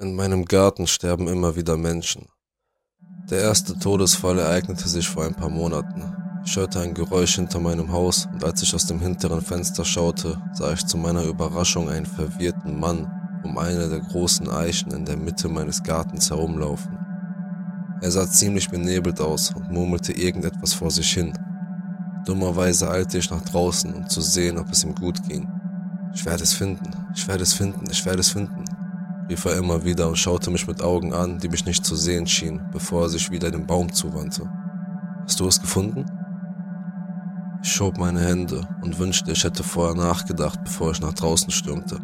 In meinem Garten sterben immer wieder Menschen. Der erste Todesfall ereignete sich vor ein paar Monaten. Ich hörte ein Geräusch hinter meinem Haus und als ich aus dem hinteren Fenster schaute, sah ich zu meiner Überraschung einen verwirrten Mann um eine der großen Eichen in der Mitte meines Gartens herumlaufen. Er sah ziemlich benebelt aus und murmelte irgendetwas vor sich hin. Dummerweise eilte ich nach draußen, um zu sehen, ob es ihm gut ging. Ich werde es finden, ich werde es finden, ich werde es finden rief er immer wieder und schaute mich mit Augen an, die mich nicht zu sehen schienen, bevor er sich wieder dem Baum zuwandte. Hast du es gefunden? Ich schob meine Hände und wünschte, ich hätte vorher nachgedacht, bevor ich nach draußen stürmte.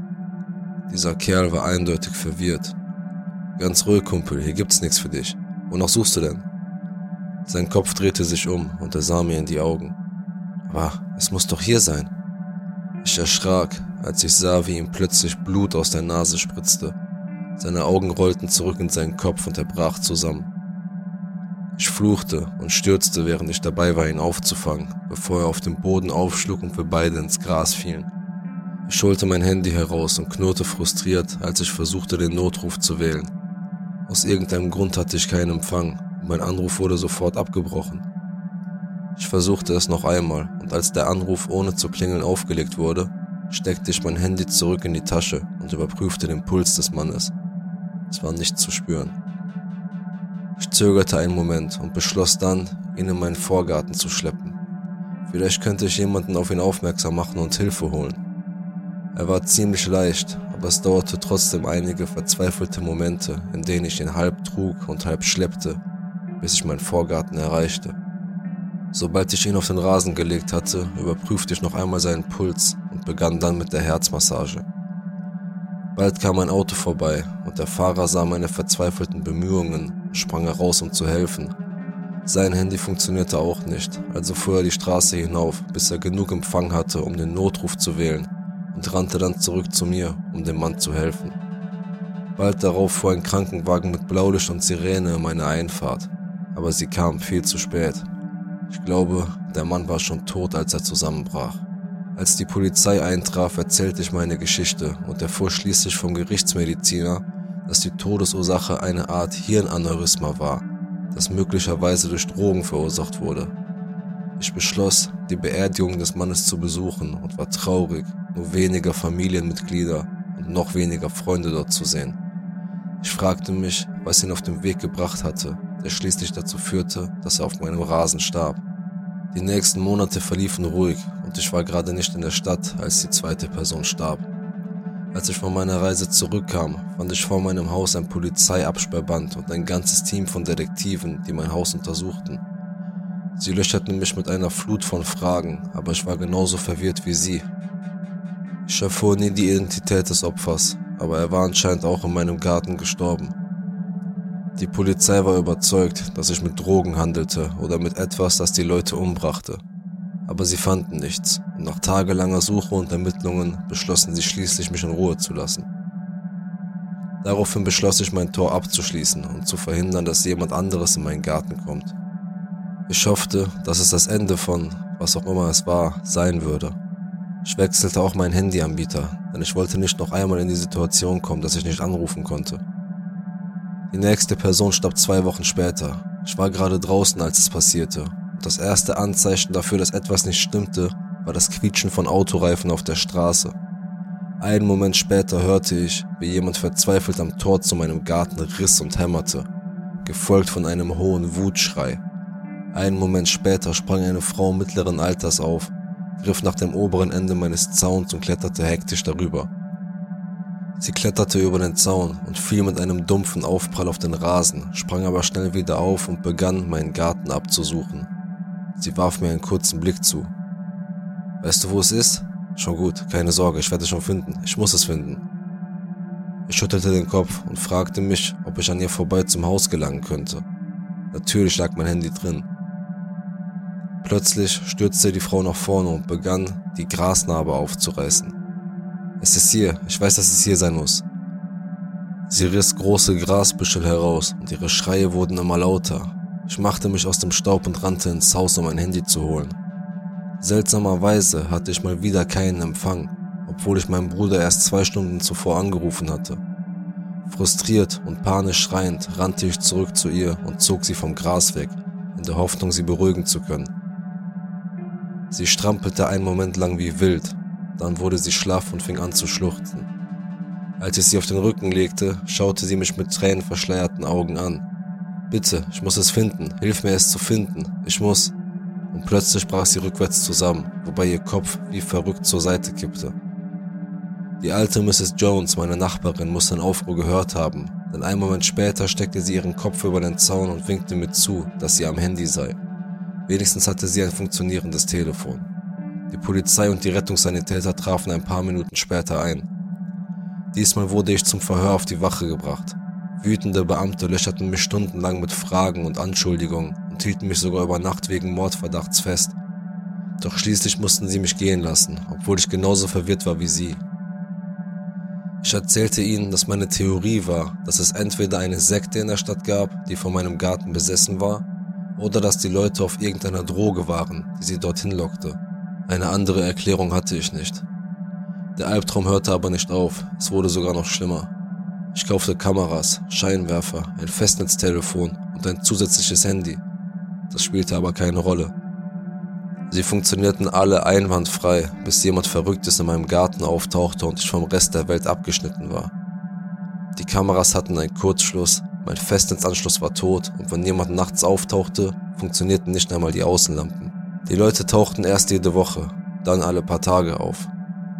Dieser Kerl war eindeutig verwirrt. Ganz ruhig, Kumpel, hier gibt's nichts für dich. Wonach suchst du denn? Sein Kopf drehte sich um und er sah mir in die Augen. Aber es muss doch hier sein. Ich erschrak, als ich sah, wie ihm plötzlich Blut aus der Nase spritzte seine Augen rollten zurück in seinen Kopf und er brach zusammen. Ich fluchte und stürzte, während ich dabei war, ihn aufzufangen, bevor er auf dem Boden aufschlug und wir beide ins Gras fielen. Ich holte mein Handy heraus und knurrte frustriert, als ich versuchte, den Notruf zu wählen. Aus irgendeinem Grund hatte ich keinen Empfang und mein Anruf wurde sofort abgebrochen. Ich versuchte es noch einmal und als der Anruf ohne zu klingeln aufgelegt wurde, steckte ich mein Handy zurück in die Tasche und überprüfte den Puls des Mannes. Es war nicht zu spüren. Ich zögerte einen Moment und beschloss dann, ihn in meinen Vorgarten zu schleppen. Vielleicht könnte ich jemanden auf ihn aufmerksam machen und Hilfe holen. Er war ziemlich leicht, aber es dauerte trotzdem einige verzweifelte Momente, in denen ich ihn halb trug und halb schleppte, bis ich meinen Vorgarten erreichte. Sobald ich ihn auf den Rasen gelegt hatte, überprüfte ich noch einmal seinen Puls und begann dann mit der Herzmassage. Bald kam ein Auto vorbei und der Fahrer sah meine verzweifelten Bemühungen und sprang heraus, um zu helfen. Sein Handy funktionierte auch nicht, also fuhr er die Straße hinauf, bis er genug Empfang hatte, um den Notruf zu wählen und rannte dann zurück zu mir, um dem Mann zu helfen. Bald darauf fuhr ein Krankenwagen mit Blaulicht und Sirene in meine Einfahrt, aber sie kam viel zu spät. Ich glaube, der Mann war schon tot, als er zusammenbrach. Als die Polizei eintraf, erzählte ich meine Geschichte und erfuhr schließlich vom Gerichtsmediziner, dass die Todesursache eine Art Hirnaneurysma war, das möglicherweise durch Drogen verursacht wurde. Ich beschloss, die Beerdigung des Mannes zu besuchen und war traurig, nur weniger Familienmitglieder und noch weniger Freunde dort zu sehen. Ich fragte mich, was ihn auf den Weg gebracht hatte, der schließlich dazu führte, dass er auf meinem Rasen starb. Die nächsten Monate verliefen ruhig und ich war gerade nicht in der Stadt, als die zweite Person starb. Als ich von meiner Reise zurückkam, fand ich vor meinem Haus ein Polizeiabsperrband und ein ganzes Team von Detektiven, die mein Haus untersuchten. Sie löcherten mich mit einer Flut von Fragen, aber ich war genauso verwirrt wie sie. Ich erfuhr nie die Identität des Opfers, aber er war anscheinend auch in meinem Garten gestorben. Die Polizei war überzeugt, dass ich mit Drogen handelte oder mit etwas, das die Leute umbrachte. Aber sie fanden nichts und nach tagelanger Suche und Ermittlungen beschlossen sie schließlich, mich in Ruhe zu lassen. Daraufhin beschloss ich, mein Tor abzuschließen und zu verhindern, dass jemand anderes in meinen Garten kommt. Ich hoffte, dass es das Ende von, was auch immer es war, sein würde. Ich wechselte auch meinen Handyanbieter, denn ich wollte nicht noch einmal in die Situation kommen, dass ich nicht anrufen konnte. Die nächste Person starb zwei Wochen später. Ich war gerade draußen, als es passierte. Das erste Anzeichen dafür, dass etwas nicht stimmte, war das Quietschen von Autoreifen auf der Straße. Einen Moment später hörte ich, wie jemand verzweifelt am Tor zu meinem Garten riss und hämmerte, gefolgt von einem hohen Wutschrei. Einen Moment später sprang eine Frau mittleren Alters auf, griff nach dem oberen Ende meines Zauns und kletterte hektisch darüber. Sie kletterte über den Zaun und fiel mit einem dumpfen Aufprall auf den Rasen, sprang aber schnell wieder auf und begann, meinen Garten abzusuchen. Sie warf mir einen kurzen Blick zu. Weißt du, wo es ist? Schon gut, keine Sorge, ich werde es schon finden. Ich muss es finden. Ich schüttelte den Kopf und fragte mich, ob ich an ihr vorbei zum Haus gelangen könnte. Natürlich lag mein Handy drin. Plötzlich stürzte die Frau nach vorne und begann, die Grasnarbe aufzureißen. Es ist hier, ich weiß, dass es hier sein muss. Sie riss große Grasbüschel heraus und ihre Schreie wurden immer lauter. Ich machte mich aus dem Staub und rannte ins Haus, um ein Handy zu holen. Seltsamerweise hatte ich mal wieder keinen Empfang, obwohl ich meinen Bruder erst zwei Stunden zuvor angerufen hatte. Frustriert und panisch schreiend rannte ich zurück zu ihr und zog sie vom Gras weg, in der Hoffnung, sie beruhigen zu können. Sie strampelte einen Moment lang wie wild, dann wurde sie schlaff und fing an zu schluchzen. Als ich sie auf den Rücken legte, schaute sie mich mit tränenverschleierten Augen an. Bitte, ich muss es finden, hilf mir es zu finden, ich muss. Und plötzlich brach sie rückwärts zusammen, wobei ihr Kopf wie verrückt zur Seite kippte. Die alte Mrs. Jones, meine Nachbarin, muss den Aufruhr gehört haben, denn einen Moment später steckte sie ihren Kopf über den Zaun und winkte mir zu, dass sie am Handy sei. Wenigstens hatte sie ein funktionierendes Telefon. Die Polizei und die Rettungssanitäter trafen ein paar Minuten später ein. Diesmal wurde ich zum Verhör auf die Wache gebracht. Wütende Beamte löcherten mich stundenlang mit Fragen und Anschuldigungen und hielten mich sogar über Nacht wegen Mordverdachts fest. Doch schließlich mussten sie mich gehen lassen, obwohl ich genauso verwirrt war wie sie. Ich erzählte ihnen, dass meine Theorie war, dass es entweder eine Sekte in der Stadt gab, die von meinem Garten besessen war, oder dass die Leute auf irgendeiner Droge waren, die sie dorthin lockte. Eine andere Erklärung hatte ich nicht. Der Albtraum hörte aber nicht auf, es wurde sogar noch schlimmer. Ich kaufte Kameras, Scheinwerfer, ein Festnetztelefon und ein zusätzliches Handy. Das spielte aber keine Rolle. Sie funktionierten alle einwandfrei, bis jemand Verrücktes in meinem Garten auftauchte und ich vom Rest der Welt abgeschnitten war. Die Kameras hatten einen Kurzschluss, mein Festnetzanschluss war tot und wenn jemand nachts auftauchte, funktionierten nicht einmal die Außenlampen. Die Leute tauchten erst jede Woche, dann alle paar Tage auf.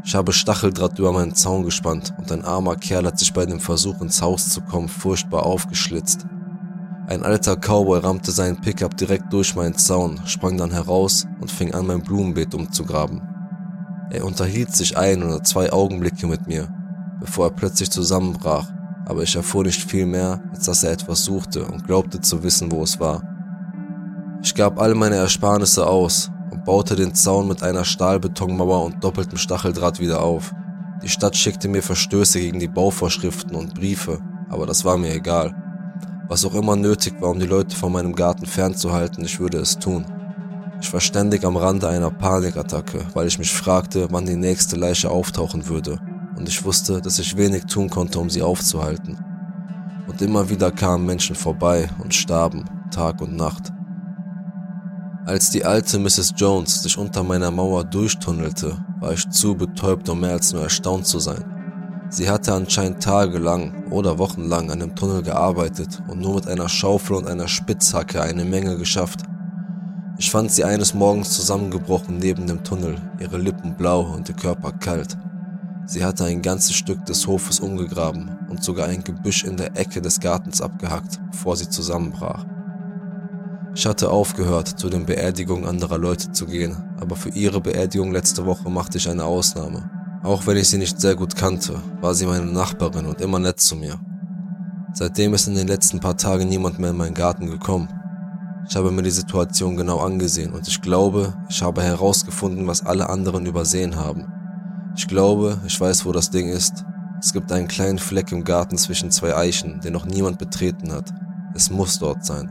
Ich habe Stacheldraht über meinen Zaun gespannt und ein armer Kerl hat sich bei dem Versuch ins Haus zu kommen furchtbar aufgeschlitzt. Ein alter Cowboy rammte seinen Pickup direkt durch meinen Zaun, sprang dann heraus und fing an, mein Blumenbeet umzugraben. Er unterhielt sich ein oder zwei Augenblicke mit mir, bevor er plötzlich zusammenbrach, aber ich erfuhr nicht viel mehr, als dass er etwas suchte und glaubte zu wissen, wo es war. Ich gab all meine Ersparnisse aus und baute den Zaun mit einer Stahlbetonmauer und doppeltem Stacheldraht wieder auf. Die Stadt schickte mir Verstöße gegen die Bauvorschriften und Briefe, aber das war mir egal. Was auch immer nötig war, um die Leute von meinem Garten fernzuhalten, ich würde es tun. Ich war ständig am Rande einer Panikattacke, weil ich mich fragte, wann die nächste Leiche auftauchen würde, und ich wusste, dass ich wenig tun konnte, um sie aufzuhalten. Und immer wieder kamen Menschen vorbei und starben, Tag und Nacht. Als die alte Mrs. Jones sich unter meiner Mauer durchtunnelte, war ich zu betäubt, um mehr als nur erstaunt zu sein. Sie hatte anscheinend tagelang oder wochenlang an dem Tunnel gearbeitet und nur mit einer Schaufel und einer Spitzhacke eine Menge geschafft. Ich fand sie eines Morgens zusammengebrochen neben dem Tunnel, ihre Lippen blau und ihr Körper kalt. Sie hatte ein ganzes Stück des Hofes umgegraben und sogar ein Gebüsch in der Ecke des Gartens abgehackt, bevor sie zusammenbrach. Ich hatte aufgehört, zu den Beerdigungen anderer Leute zu gehen, aber für ihre Beerdigung letzte Woche machte ich eine Ausnahme. Auch wenn ich sie nicht sehr gut kannte, war sie meine Nachbarin und immer nett zu mir. Seitdem ist in den letzten paar Tagen niemand mehr in meinen Garten gekommen. Ich habe mir die Situation genau angesehen und ich glaube, ich habe herausgefunden, was alle anderen übersehen haben. Ich glaube, ich weiß, wo das Ding ist. Es gibt einen kleinen Fleck im Garten zwischen zwei Eichen, den noch niemand betreten hat. Es muss dort sein.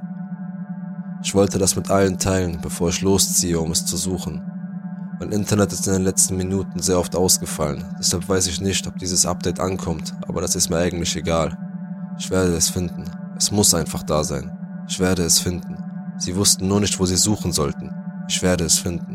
Ich wollte das mit allen teilen, bevor ich losziehe, um es zu suchen. Mein Internet ist in den letzten Minuten sehr oft ausgefallen, deshalb weiß ich nicht, ob dieses Update ankommt, aber das ist mir eigentlich egal. Ich werde es finden. Es muss einfach da sein. Ich werde es finden. Sie wussten nur nicht, wo sie suchen sollten. Ich werde es finden.